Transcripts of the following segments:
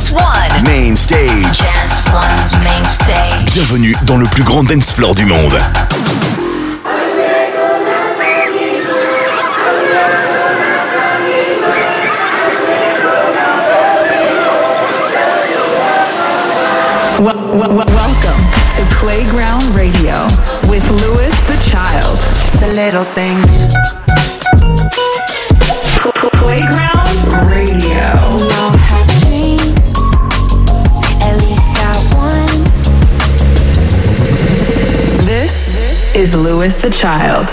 Dance One. Main stage. Dance One's main stage. Bienvenue dans le plus grand dance floor du monde. Wel- wel- wel- welcome to Playground Radio with Lewis the Child. The little things. The Child.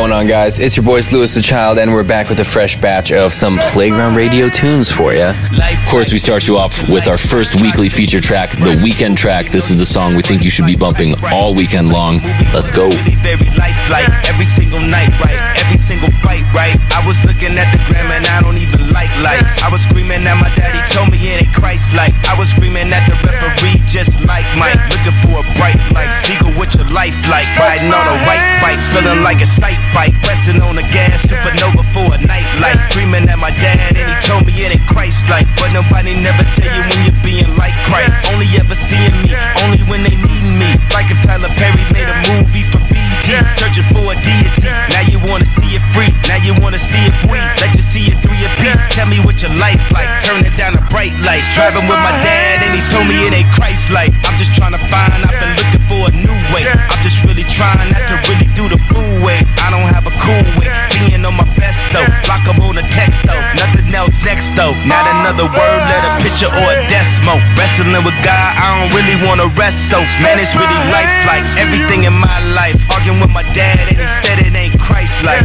Going on, guys? It's your boys Louis the Child, and we're back with a fresh batch of some Playground Radio tunes for you. Of course, we start you off with our first weekly feature track, the weekend track. This is the song we think you should be bumping all weekend long. Let's go. Every single night, right? Every single fight, right? I was looking at the gram and I don't even like lights. I was screaming at my daddy, told me it ain't Christ like. I was screaming at the referee, just like Mike. Looking for a bright light, Seagull with your life like. Riding on a white bike, feeling like a sight bike. Pressing on the gas, supernova for a night light. Dreaming at my dad and he told me it ain't Christ like. But nobody never tell you when you're being like Christ. Only ever seeing me, only when they need me. Like if Tyler Perry made a movie for BT, searching for a deity. Now you wanna see it free, now you wanna see it free. Let you see it three a piece. Tell me what your life like, turn it down a bright light. Driving with my dad and he told me it ain't Christ like. I'm just trying to find, I've been looking for a new way. I'm just really trying not to really do the fool way. I don't have a cool way, being on my best though. Block up on the text though, nothing else next though. Not another word, let a picture or a decimal. Wrestling with God, I don't really wanna rest so. Man, it's really life like everything in my life. Arguing with my dad and he said it ain't Christ like.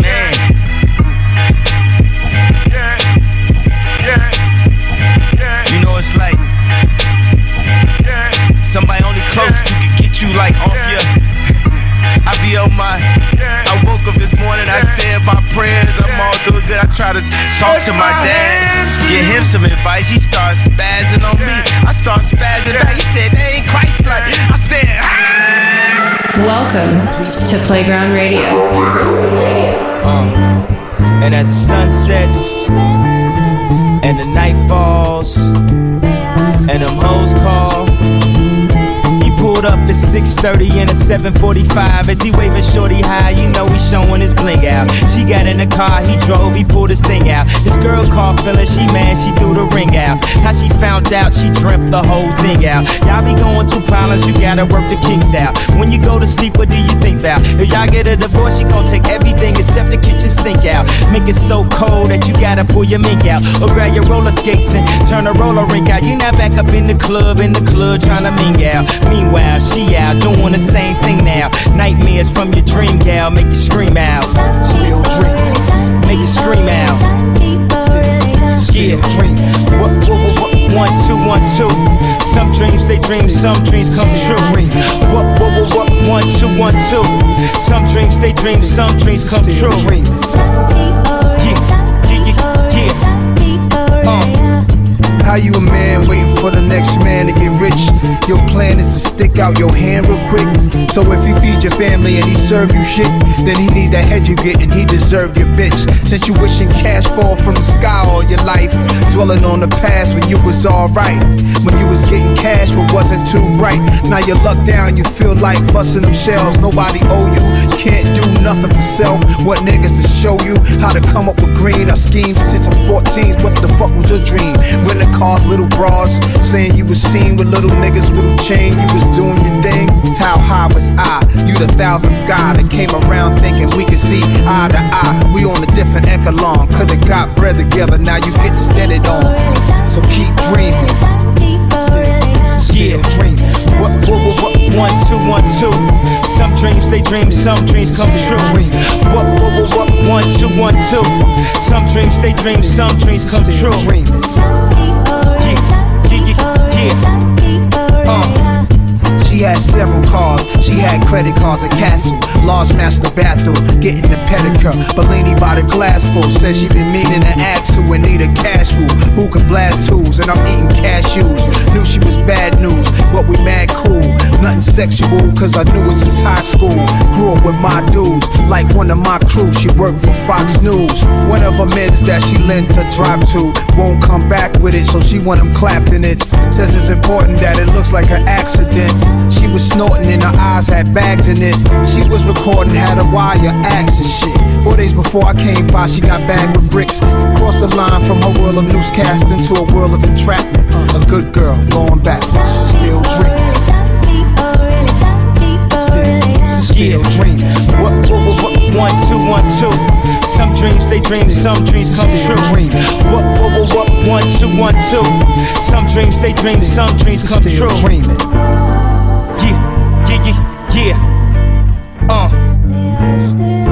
Man. You know it's like somebody only close you can get you like off your. I be on my. I woke up this morning, I said my prayers, I'm all doing good. I try to talk to my dad, get him some advice. He starts spazzing on me. I start spazzing back. He said, they ain't Christ like. I said, ah! Welcome to Playground Radio. Uh, and as the sun sets and the night falls and them hoes call. Pulled up at 6:30 and a 7:45 as he waving shorty high. You know he showing his bling out. She got in the car, he drove, he pulled his thing out. His girl called feeling she mad, she threw the ring out. How she found out, she dreamt the whole thing out. Y'all be going through problems, you gotta work the kinks out. When you go to sleep, what do you think about? If y'all get a divorce, she gon' take everything except the kitchen sink out. Make it so cold that you gotta pull your mink out. Or grab your roller skates and turn a roller rink out. You not back up in the club, in the club trying to ming out. Meanwhile, she out doing the same thing now. Nightmares from your dream gal make you scream out. Still dreaming, make you scream out. Yeah, dream. What, what, what, what, one, two, one, two. Some dreams they dream, some dreams come true. What, what, what, what, one, two, one, two. Some dreams they dream, some dreams come true. Yeah, yeah, yeah, yeah. Uh. How you a man waiting for the next man to get rich? Your plan is to stick out your hand real quick. So if he feed your family and he serve you shit, then he need that head you get and he deserve your bitch. Since you wishing cash fall from the sky all your life, dwelling on the past when you was alright. When you was getting cash but wasn't too bright. Now you luck down, you feel like busting them shells. Nobody owe you, can't do nothing for self. What niggas to show you how to come up with green? I schemed since I'm 14. What the fuck was your dream? Renting cars, little bras, saying you was seen with little niggas, little chain. You was doing your thing. How high was I? You the thousandth guy that came around thinking we could see eye to eye. We on a different echelon. Could've got bread together, now you get steaded on. So keep dreaming. Yeah, dream. What, what, what, what, one, two, one, two. Some dreams they dream, some dreams come true. What, what, what, what, one, two, one, two. Some dreams they dream, some dreams come true. Yeah, yeah, yeah, yeah. Uh. Credit cards at Castle. Large master bathroom, getting the pedicure. Bellini by the glass full. Says she been meaning to ask who and need a cash rule. Who can blast tools? And I'm eating cashews. Knew she was bad news, but we mad cool. Nothing sexual, cause I knew her since high school. Grew up with my dudes, like one of my crew. She worked for Fox News. One of her men's that she lent a drop to won't come back with it, so she want him clapped in it. Says it's important that it looks like an accident. She was snorting and her eyes had bags in it. She was recording, had a wire axe and shit. Four days before I came by, she got bagged with bricks. Crossed the line from her world of newscasting to a world of entrapment. A good girl going backwards, still dreaming. Still, still dreaming. What, what, what, what, one, two, one, two. Some dreams they dream, some dreams come true. dreaming. What, what, what, what, one, two, one, two. Some dreams they dream, some dreams come true. dreaming. Yeah. Uh.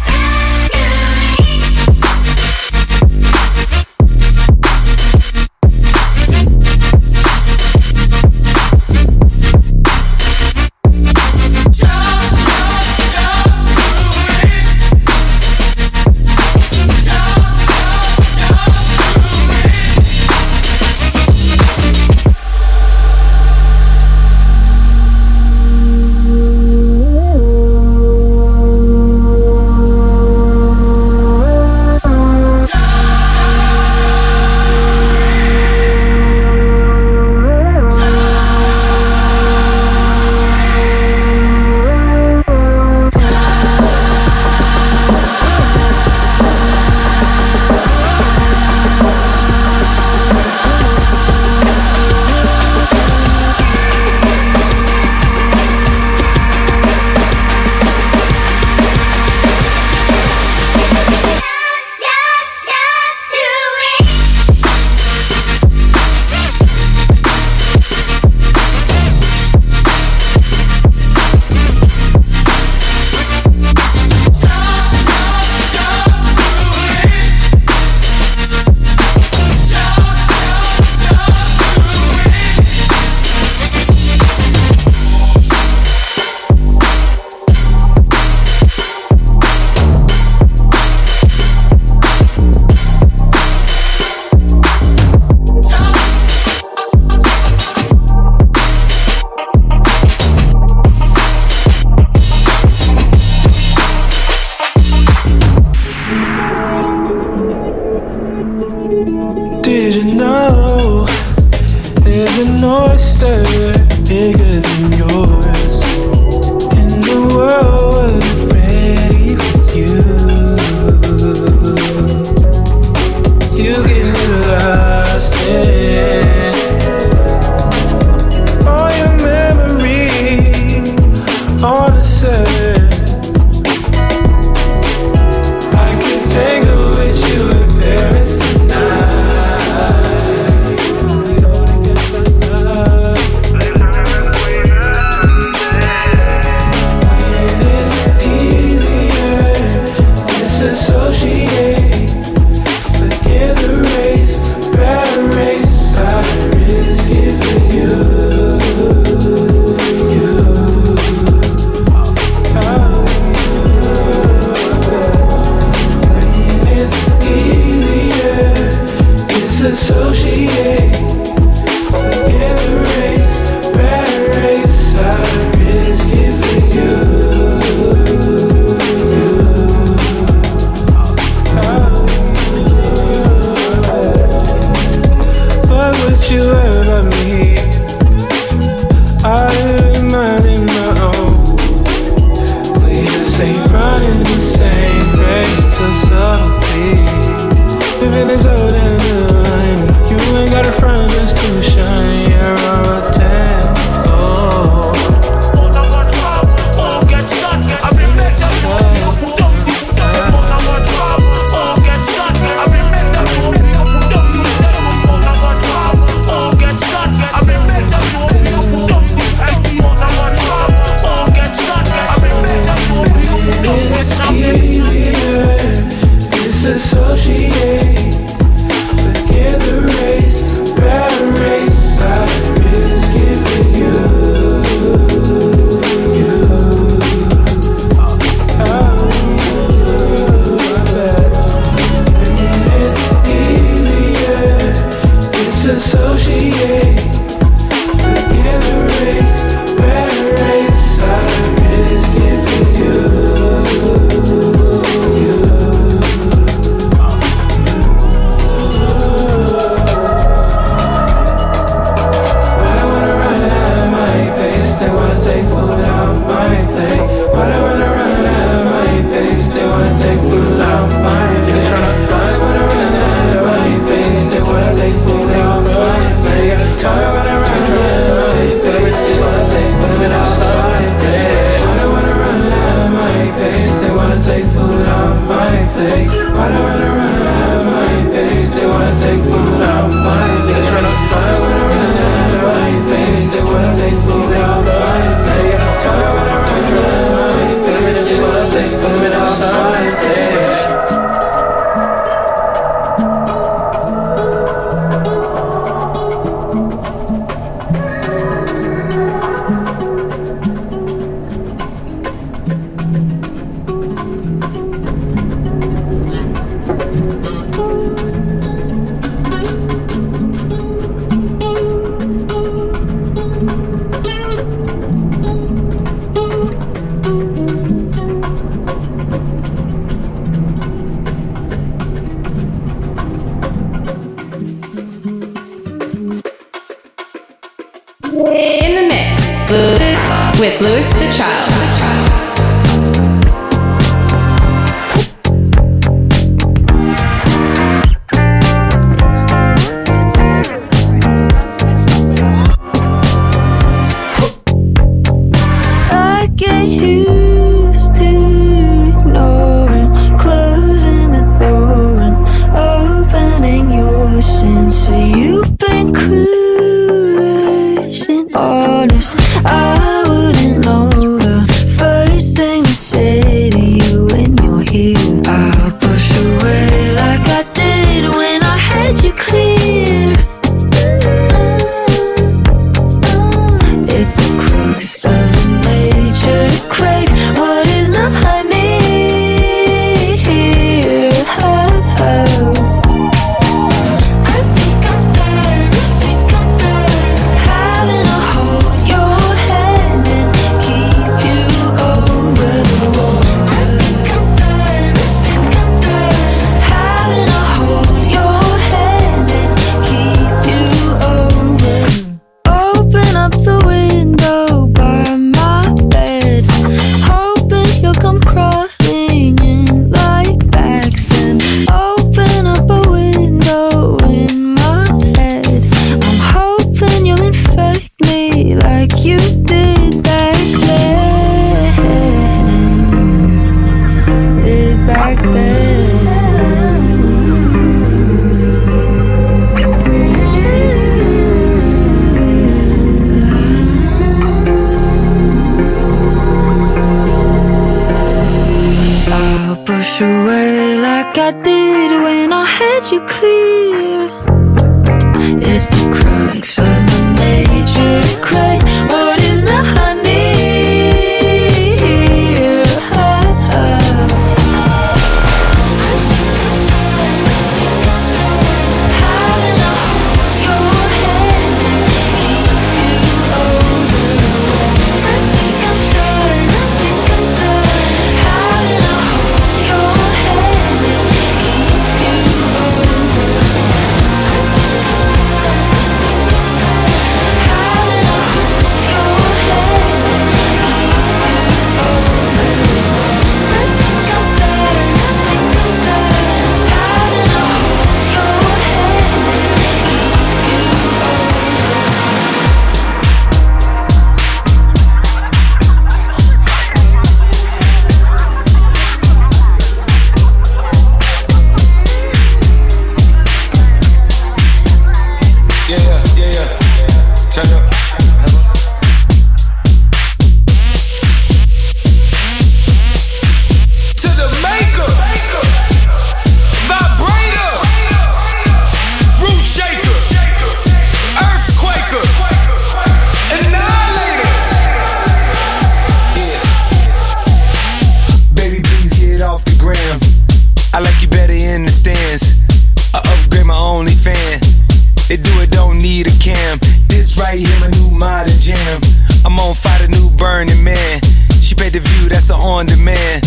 Cam. This right here, my new modern jam. I'm on fire, the new burning man. She paid the view, that's a on demand.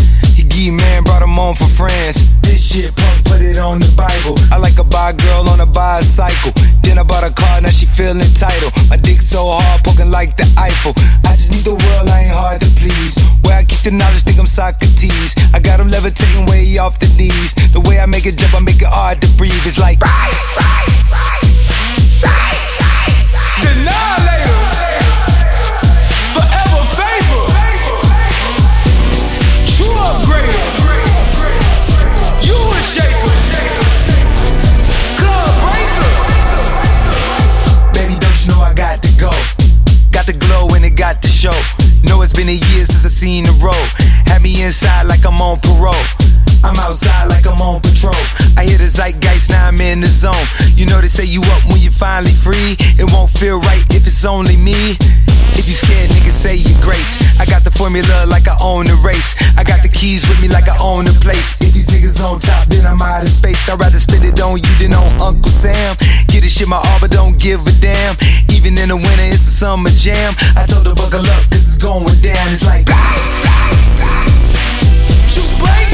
He man brought him on for France. This shit punk, put it on the Bible. I like a bi girl on a bicycle. Then I bought a car, now she feeling entitled. My dick so hard, poking like the Eiffel. I just need the world, I ain't hard to please. Where I keep the knowledge, think I'm Socrates. I got him levitating way off the knees. The way I make it jump, I make it hard to breathe. It's like. Denialator. Forever favor. True know I got to go? Got the glow and it got to show. Know it's been a year since I seen the road. Had me inside like I'm on parole. I'm outside like I'm on patrol. I hear the zeitgeist, now I'm in the zone. You know they say you up when you finally free. It won't feel right if it's only me. If you scared, nigga, say your grace. I got the formula like I own the race. I got the keys with me like I own the place. If these niggas on top, then I'm out of space. I'd rather spend it on you than on Uncle Sam. Get a shit my all, but don't give a damn. Even in the winter, it's a summer jam. I told her buckle up, cause it's going down. It's like. Chewbacca. Heart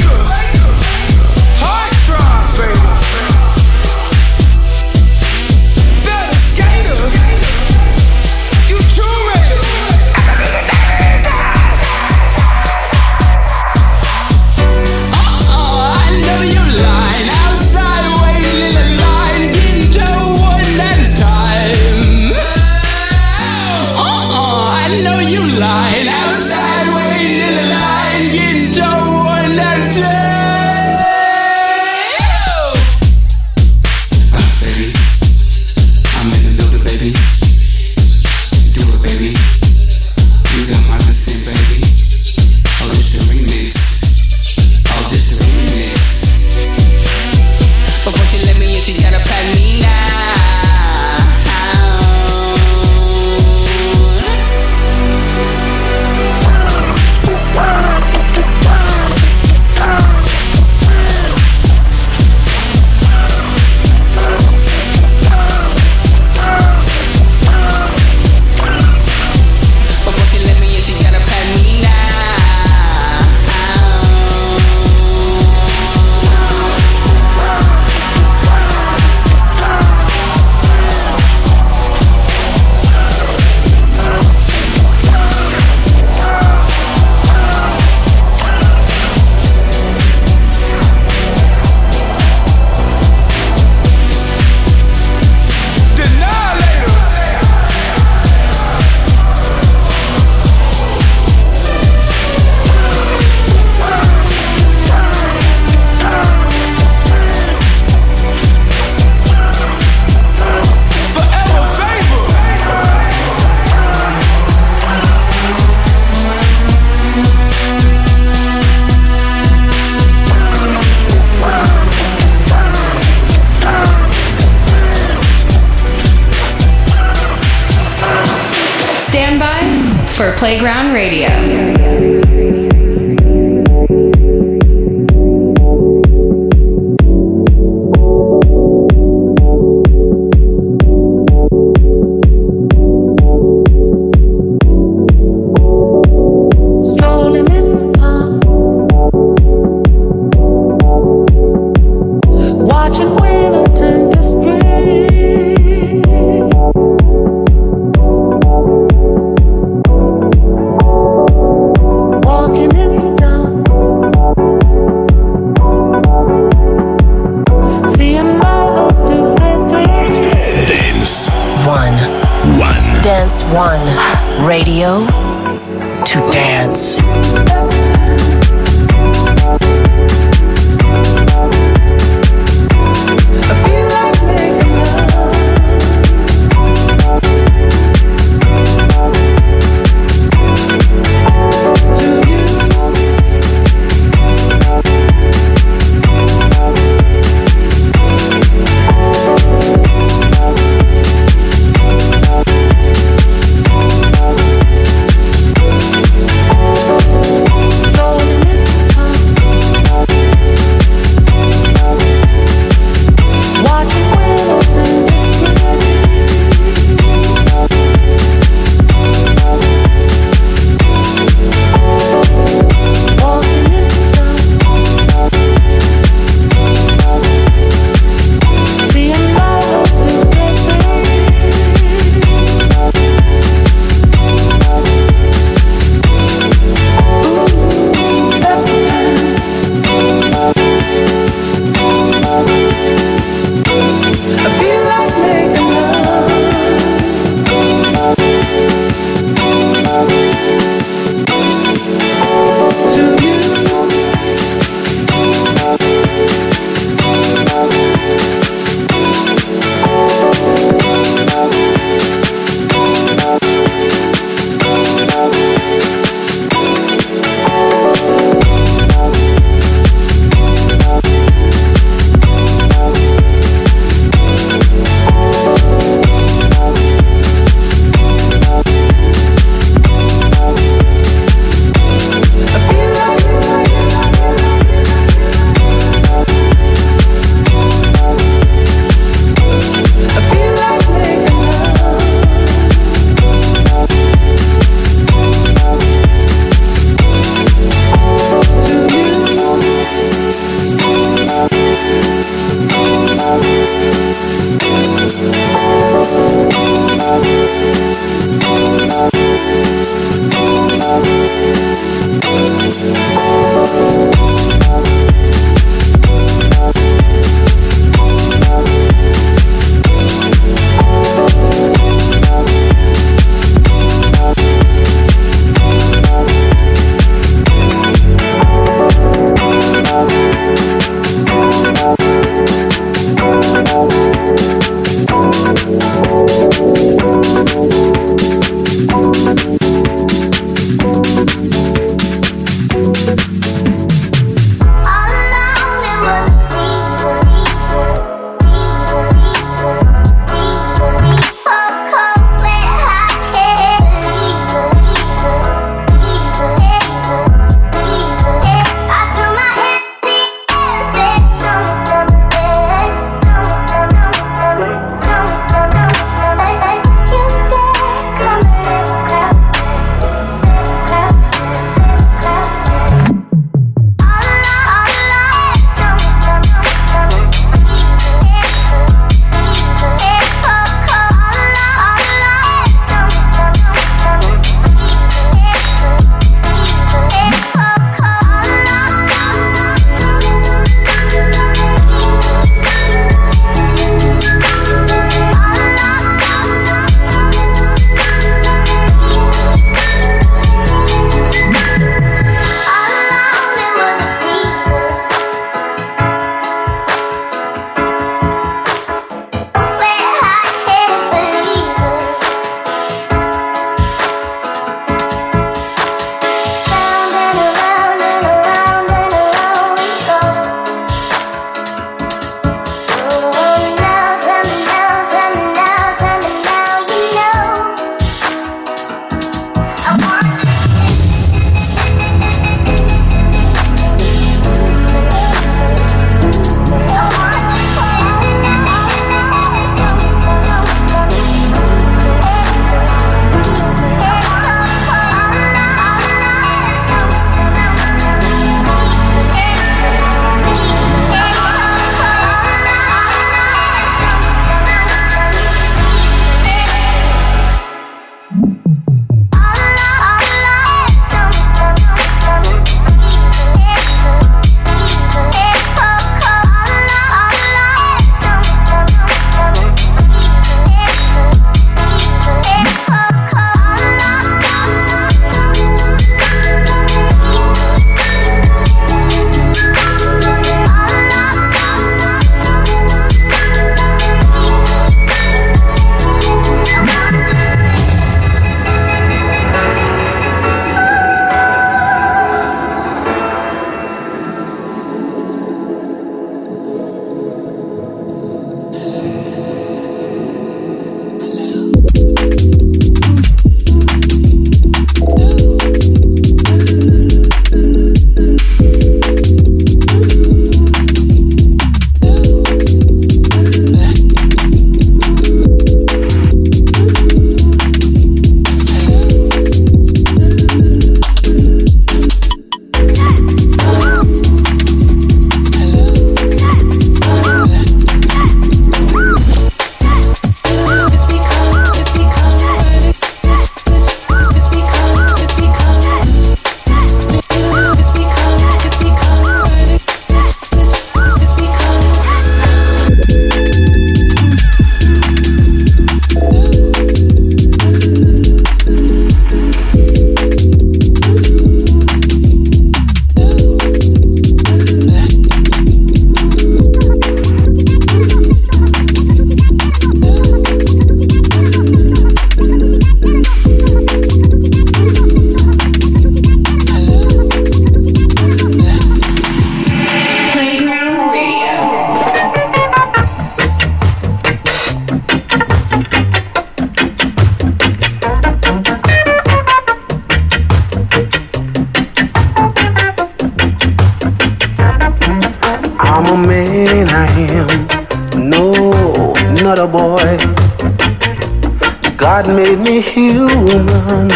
human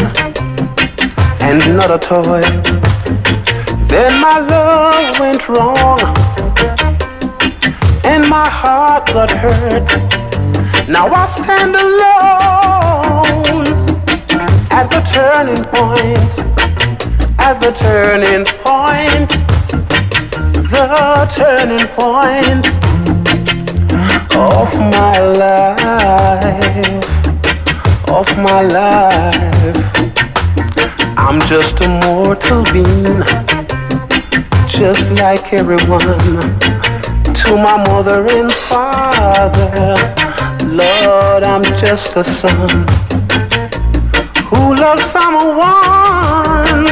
and not a toy. Then my love went wrong and my heart got hurt. Now I stand alone at the turning point, at the turning point, the turning point of my life, of my life. I'm just a mortal being, just like everyone. To my mother and father, Lord, I'm just a son who loves someone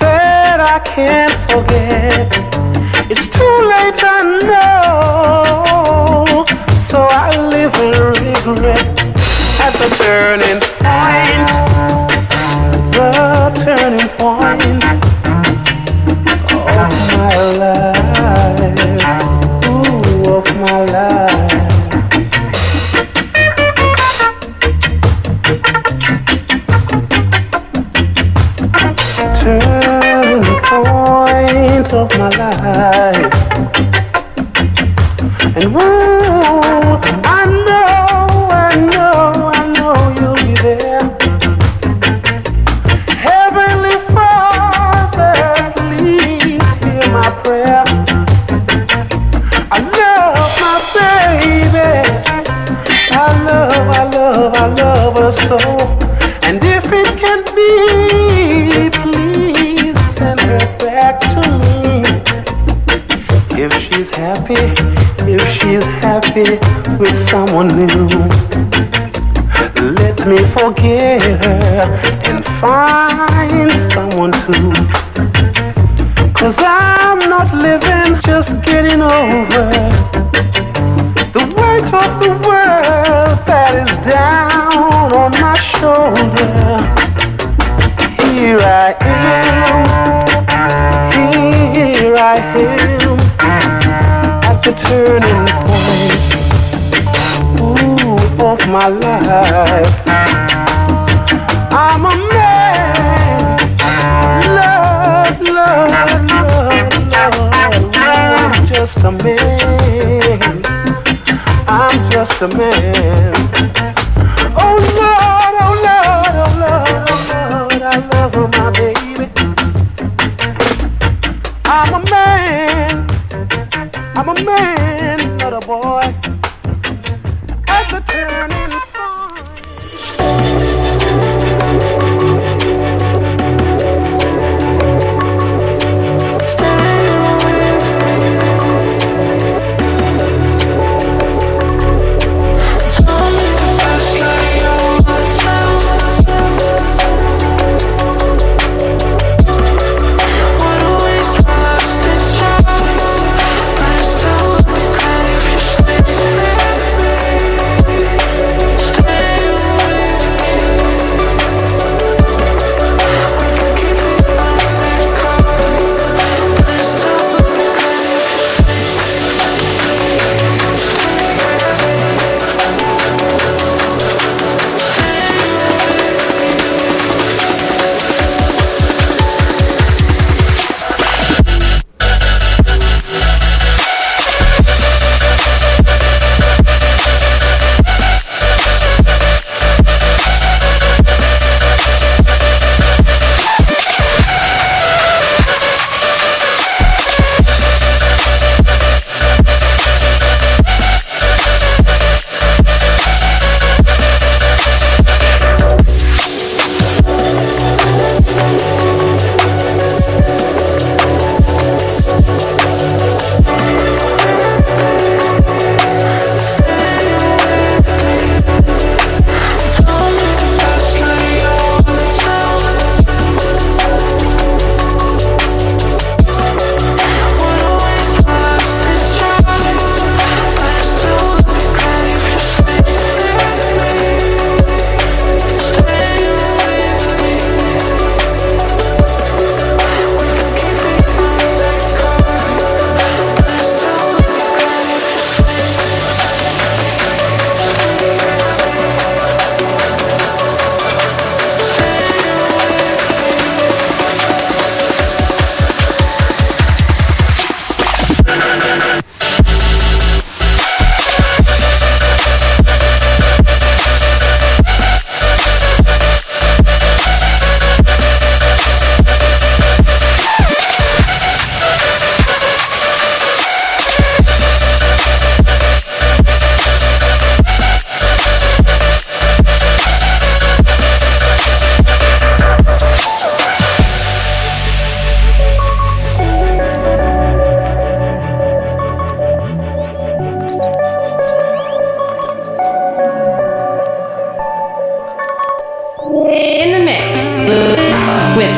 that I can't forget. It's too late, I know, so I live in regret at the turning point, happy, if she's happy with someone new, let me forget her and find someone too. Cause I'm not living, just getting over the weight of the world that is down on my shoulder. Here I am, here I am turning point ooh, of my life. I'm a man, love, love, love, love. I'm just a man. I'm just a man.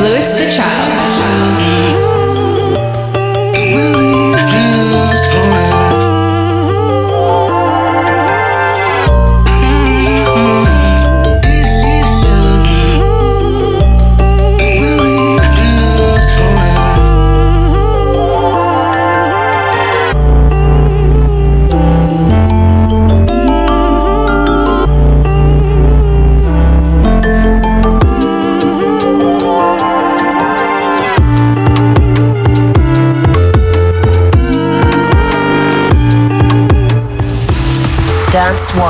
Louis the Child. Dance One.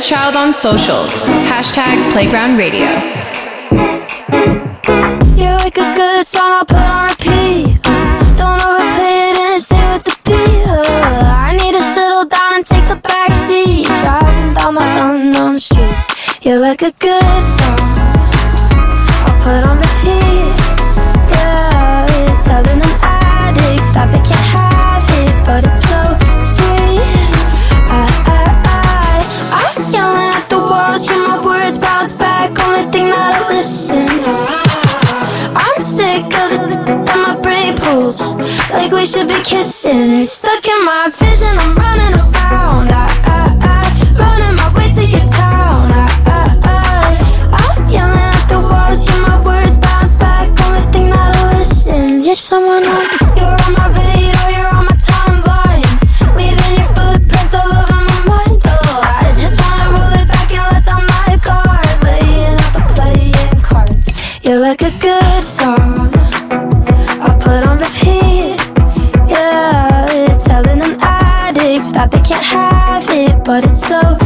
the child on socials. Hashtag Playground Radio. You're like a good song I'll put on repeat. Don't overplay it and stay with the beat. I need to settle down and take the back seat. Driving down my unknown streets. You're like a good be kissing. Stuck in my vision, I'm running. but it's so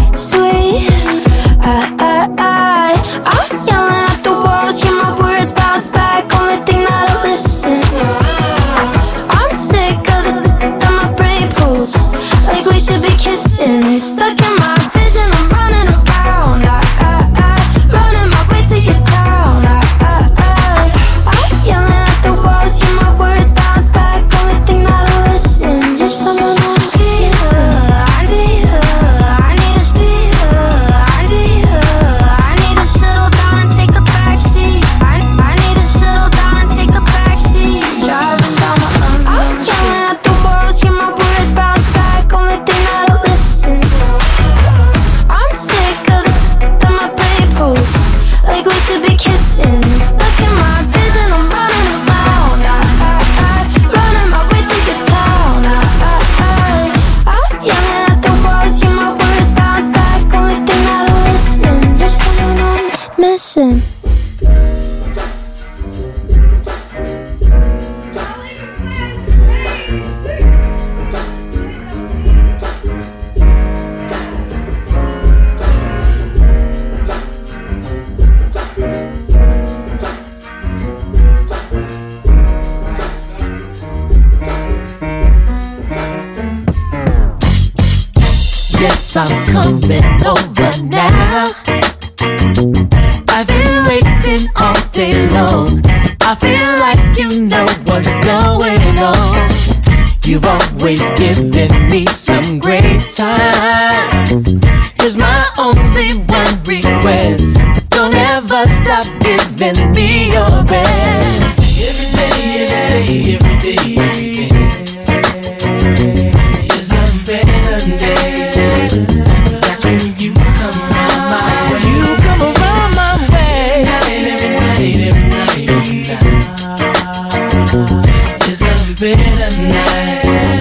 better now.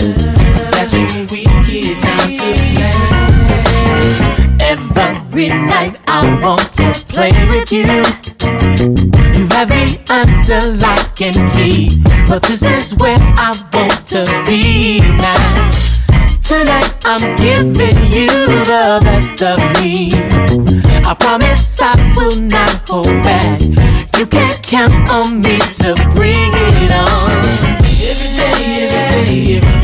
That's when we get down to play. Every night I want to play with you. You have me under lock and key, but this is where I want to be now. Tonight I'm giving you the best of me. I promise I will not hold back. You can count on me to bring it. Yeah.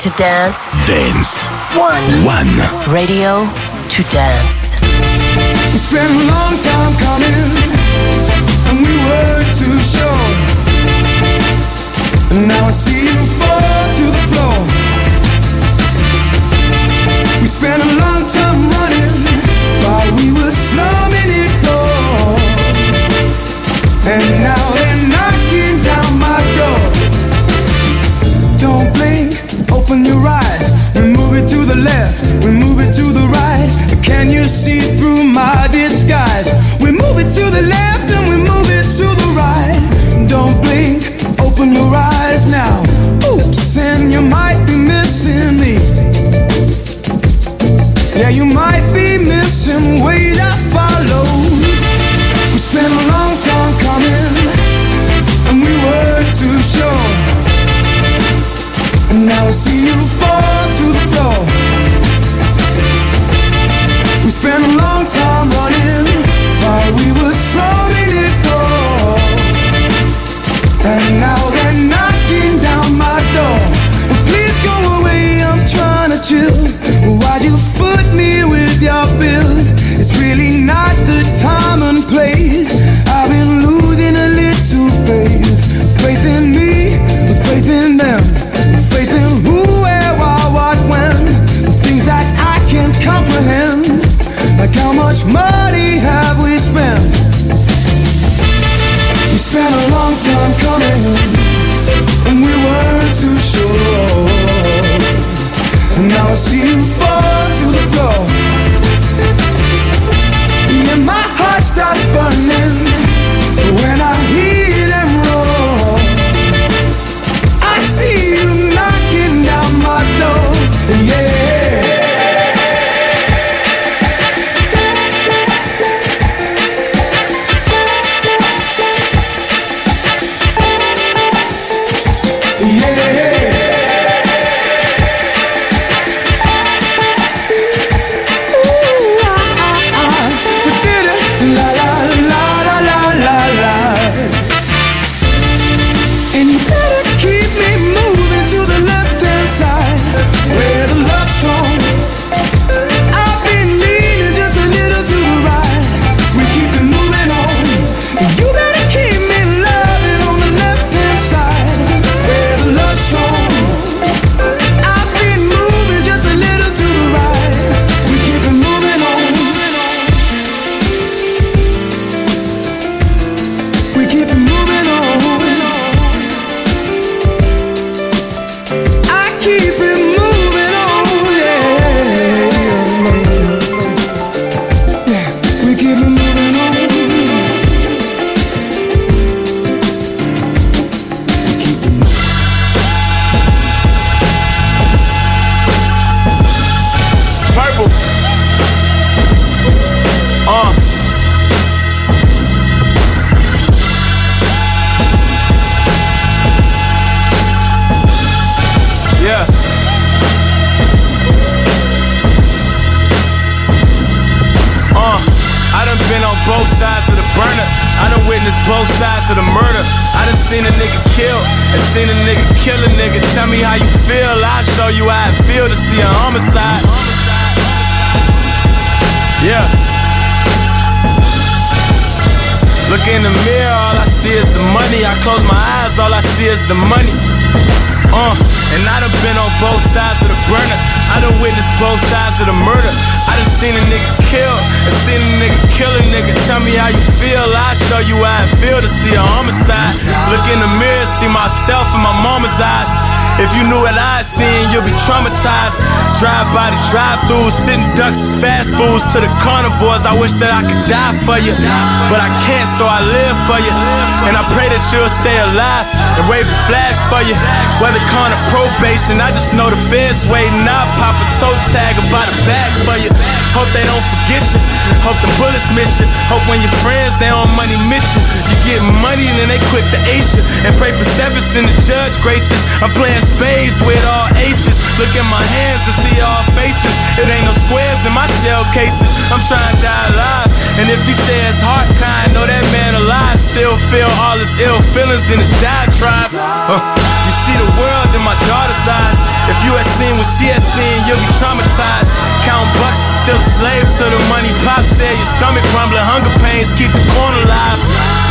to dance. Dance. One. One. Radio to dance. It's been a long time coming. see through my disguise. We move it to the left. Eyes. If you knew what I seen, you'll be traumatized. Drive by the drive-throughs, sitting ducks as fast foods to the carnivores. I wish that I could die for you, but I can't, so I live for you. And I pray that you'll stay alive and wave the flags for you. Whether con or probation, I just know the feds waiting. I'll pop a toe tag buy the bag for you. Hope they don't forget you. Hope the bullets miss you. Hope when your friends they on money miss you. Get money and then they quit the you. And pray for sevens in the judge graces. I'm playing spades with all aces. Look at my hands and see all faces. It ain't no squares in my shell cases. I'm trying to die alive. And if he says heart kind, know that man alive. Still feel all his ill feelings in his diatribes. Uh, you see the world in my daughter's eyes. If you had seen what she had seen, you'll be traumatized. Count bucks, still a slave to the money. Pop said your stomach rumbling, hunger pains keep the corner alive.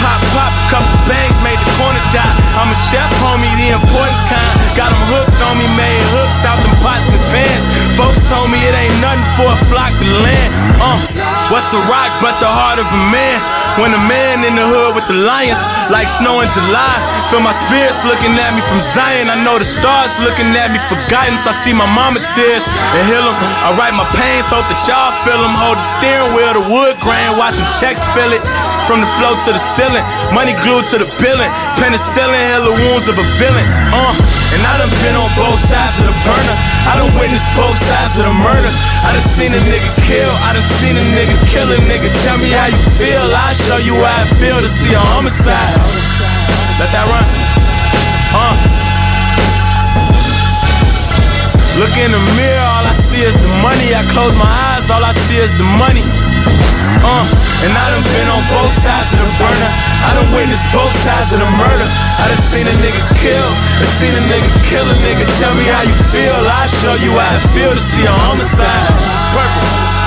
Pop, pop, couple bangs made the corner die. I'm a chef, homie, the important kind. Got Got 'em hooked on me, made hooks out them pots and pans. Folks told me it ain't nothing for a flock to land. Uh, what's a rock but the heart of a man? When a man in the hood with the lions, like snow in July. Feel my spirits looking at me from Zion. I know the stars looking at me for guidance. I see my mama tears and heal them. I write my pains, hope that y'all feel them. Hold the steering wheel, the wood grain, watching checks fill it. From the floor to the ceiling, money glued to the billing. Penicillin, the wounds of a villain. Uh, and I done been on both sides of the burner. I done witnessed both sides of the murder. I done seen a nigga kill, I done seen a nigga kill a nigga. Tell me how you feel, I'll show you how it feel to see a homicide. Let that run. Uh. Look in the mirror, all I see is the money. I close my eyes, all I see is the money. Uh, and I done been on both sides of the burner. I done witnessed both sides of the murder. I done seen a nigga kill, I seen a nigga kill a nigga. Tell me how you feel, I'll show you how it feel to see a homicide. Purple.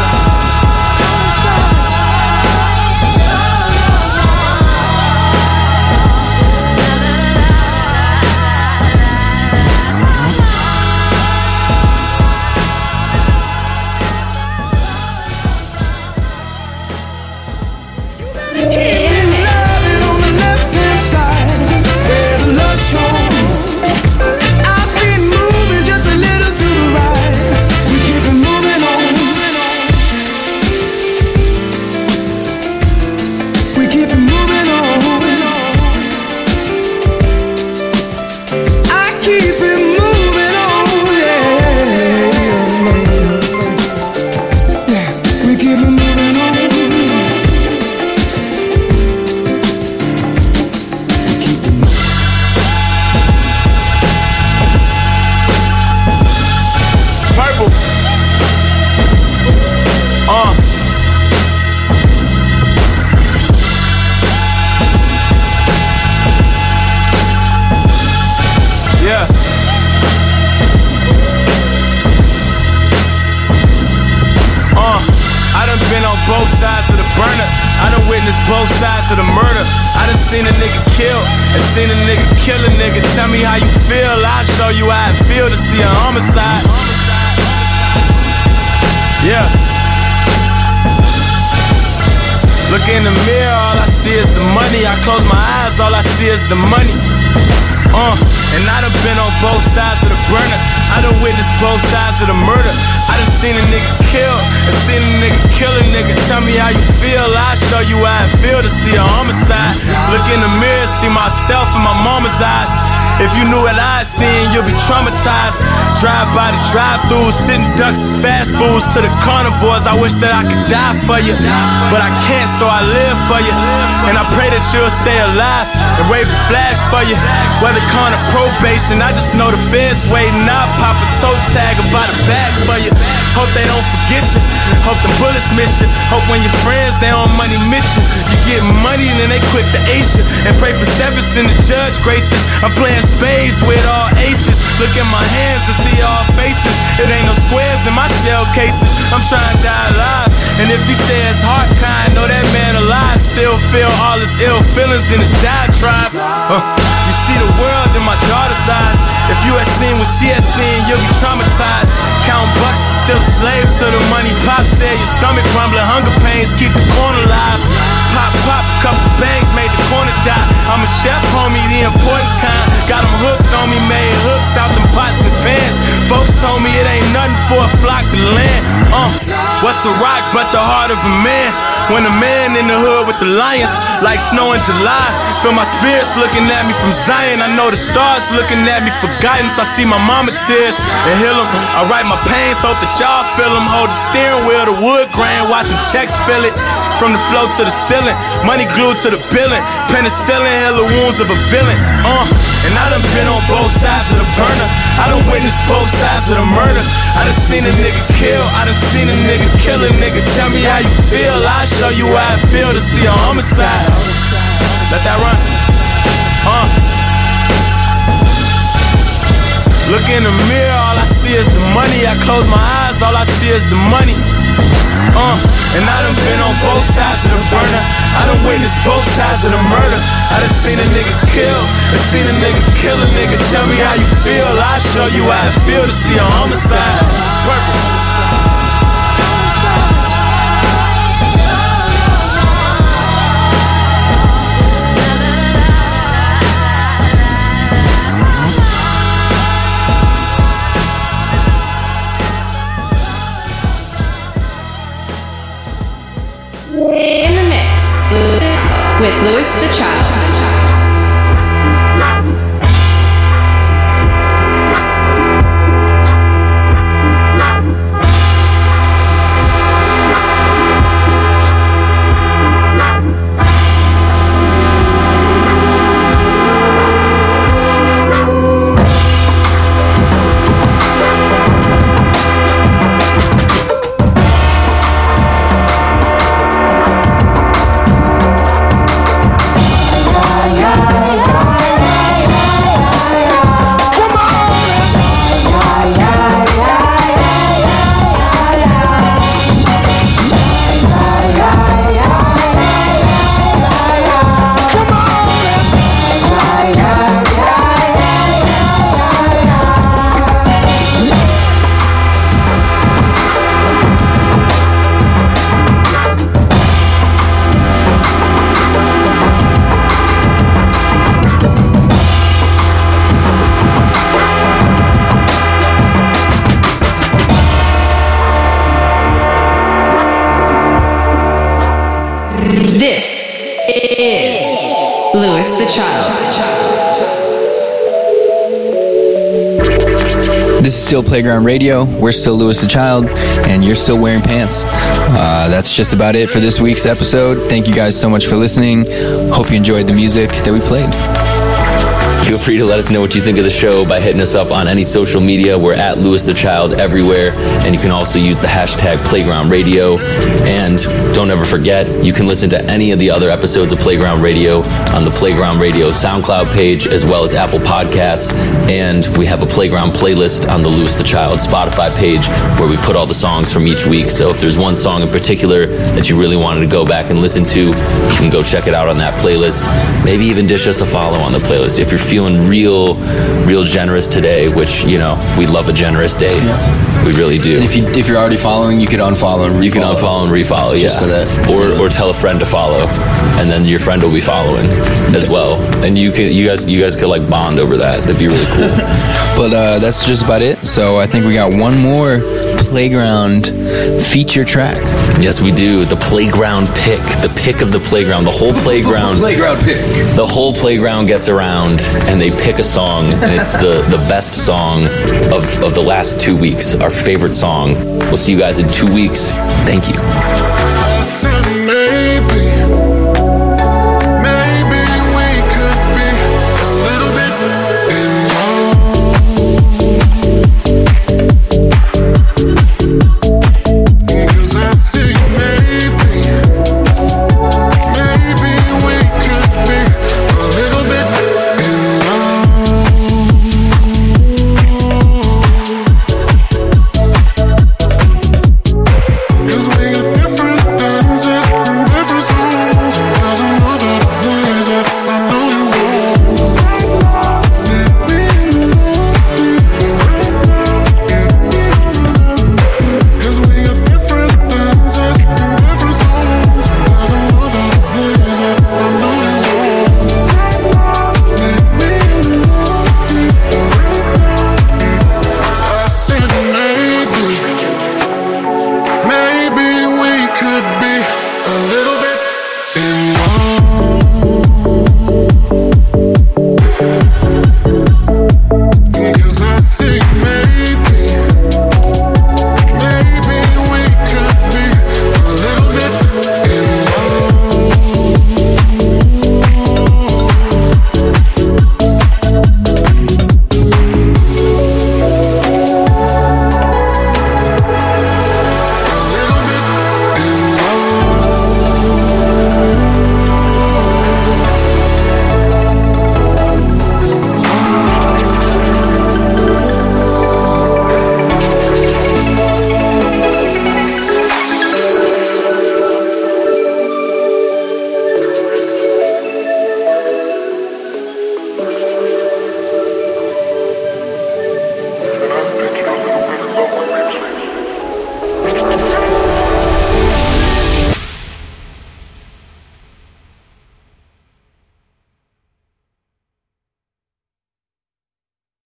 The money. Uh, and I done been on both sides of the burner. I done witnessed both sides of the murder. I done seen a nigga kill and seen a nigga kill a nigga. Tell me how you feel, I'll show you how it feel to see a homicide. Look in the mirror, see myself in my mama's eyes. If you knew what I seen, you'll be traumatized. Drive by the drive-throughs, sitting ducks as fast foods to the carnivores. I wish that I could die for you, but I can't, so I live for you. And I pray that you'll stay alive and wave the flags for you. Whether con or probation, I just know the feds waiting. I'll pop a toe tag about a bag for you. Hope they don't forget you. Hope the bullets miss you. Hope when your friends they on money miss you. Get money and then they quick to ace. And pray for sevens in the judge graces. I'm playing spades with all aces. Look at my hands and see all faces. It ain't no squares in my shell cases. I'm trying to die alive. And if he says heart kind, know that man alive. Still feel all his ill feelings in his diatribes. Huh. You see the world in my daughter's eyes. If you had seen what she had seen, you'll be traumatized. Count bucks, still a slave to the money. Pop said your stomach rumbling, hunger pains keep the corner alive. Pop, pop, couple bangs made the corner die. I'm a chef, homie, the important kind. Got them hooked on me, made hooks out them pots and pans. Folks told me it ain't nothing for a flock to land. Uh, what's a rock but the heart of a man? When a man in the hood with the lions, like snow in July. Feel my spirits looking at me from Zion. I know the stars looking at me for guidance. I see my mama tears and heal them. I write my pains, hope that y'all feel them. Hold the steering wheel, the wood grain, watching checks fill it. From the floor to the ceiling, money glued to the billing. Penicillin, the wounds of a villain. Uh, and I done been on both sides of the burner. I done witnessed both sides of the murder. I done seen a nigga kill, I done seen a nigga kill a nigga. Tell me how you feel, I'll show you how I feel to see a homicide. Let that run. Uh. Look in the mirror, all I see is the money. I close my eyes, all I see is the money. Uh, and I done been on both sides of the burner. I done witnessed both sides of the murder. I done seen a nigga kill, and seen a nigga kill a nigga. Tell me how you feel, I'll show you how it feel to see a homicide. Purple. With Louis the Child. Child. This This is still Playground Radio. We're still Louis the Child, and you're still wearing pants. Uh, that's just about it for this week's episode. Thank you guys so much for listening. Hope you enjoyed the music that we played. Feel free to let us know what you think of the show by hitting us up on any social media. We're at Louis the Child everywhere, and you can also use the hashtag Playground Radio. And don't ever forget, you can listen to any of the other episodes of Playground Radio on the Playground Radio SoundCloud page, as well as Apple Podcasts. And we have a Playground playlist on the Louis the Child Spotify page where we put all the songs from each week. So if there's one song in particular that you really wanted to go back and listen to, you can go check it out on that playlist. Maybe even dish us a follow on the playlist if you're feeling real, real generous today, which, you know, we love a generous day. We really do. And if you if you're already following, you could unfollow and refollow. You can unfollow and refollow, yeah. So that- or or tell a friend to follow, and then your friend will be following as well. And you can you guys you guys could like bond over that. That'd be really cool. But uh, that's just about it. So I think we got one more playground feature track. yes, we do. The playground pick, the pick of the playground, the whole playground. Playground pick. The whole playground gets around and they pick a song, and it's the, the best song of, of the last two weeks, our favorite song. We'll see you guys in two weeks. Thank you.